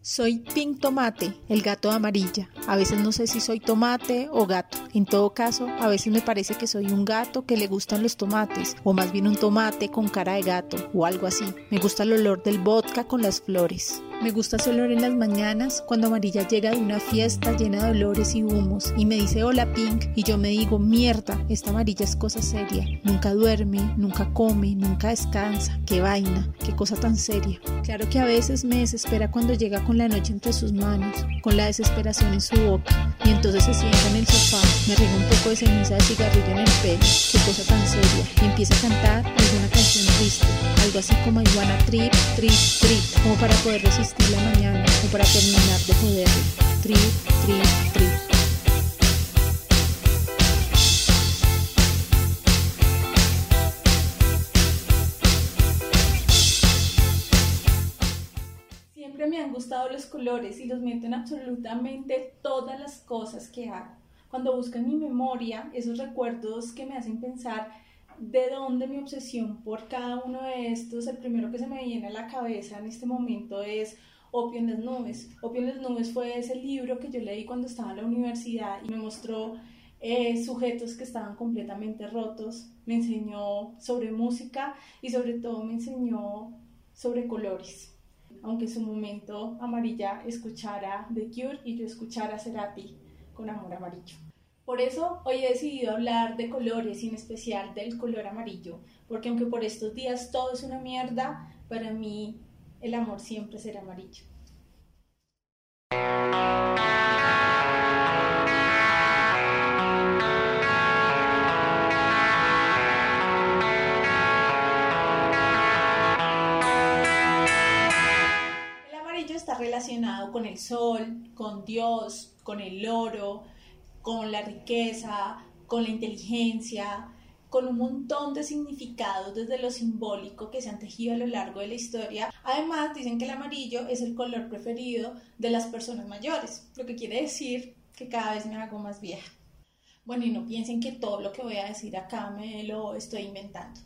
Soy Pink Tomate, el gato de amarilla. A veces no sé si soy tomate o gato. En todo caso, a veces me parece que soy un gato que le gustan los tomates, o más bien un tomate con cara de gato, o algo así. Me gusta el olor del vodka con las flores. Me gusta ese olor en las mañanas cuando Amarilla llega de una fiesta llena de olores y humos y me dice hola Pink y yo me digo mierda, esta Amarilla es cosa seria. Nunca duerme, nunca come, nunca descansa. Qué vaina, qué cosa tan seria. Claro que a veces me desespera cuando llega con la noche entre sus manos, con la desesperación en su boca y entonces se sienta en el sofá, me riega un poco de ceniza de cigarrillo en el pelo, qué cosa tan seria, y empieza a cantar alguna canción triste, algo así como Iguana Trip, Trip, Trip, como para poder resistir la mañana o para terminar de joder. Trip, Trip, Trip. Siempre me han gustado los colores y los meto en absolutamente todas las cosas que hago. Cuando busco en mi memoria esos recuerdos que me hacen pensar de dónde mi obsesión por cada uno de estos, el primero que se me viene a la cabeza en este momento es Opio en las nubes. Opio en las nubes fue ese libro que yo leí cuando estaba en la universidad y me mostró eh, sujetos que estaban completamente rotos, me enseñó sobre música y sobre todo me enseñó sobre colores. Aunque en su momento Amarilla escuchara The Cure y yo escuchara Cerati con Amor Amarillo. Por eso hoy he decidido hablar de colores y en especial del color amarillo, porque aunque por estos días todo es una mierda, para mí el amor siempre será amarillo. El amarillo está relacionado con el sol, con Dios, con el oro, con la riqueza, con la inteligencia, con un montón de significados desde lo simbólico que se han tejido a lo largo de la historia. Además, dicen que el amarillo es el color preferido de las personas mayores, lo que quiere decir que cada vez me hago más vieja. Bueno, y no piensen que todo lo que voy a decir acá me lo estoy inventando.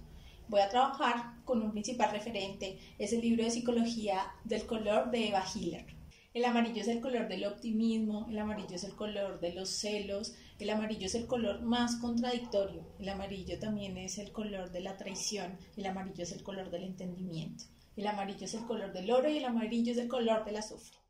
Voy a trabajar con un principal referente, es el libro de psicología del color de Eva Hiller. El amarillo es el color del optimismo, el amarillo es el color de los celos, el amarillo es el color más contradictorio, el amarillo también es el color de la traición, el amarillo es el color del entendimiento, el amarillo es el color del oro y el amarillo es el color del azufre.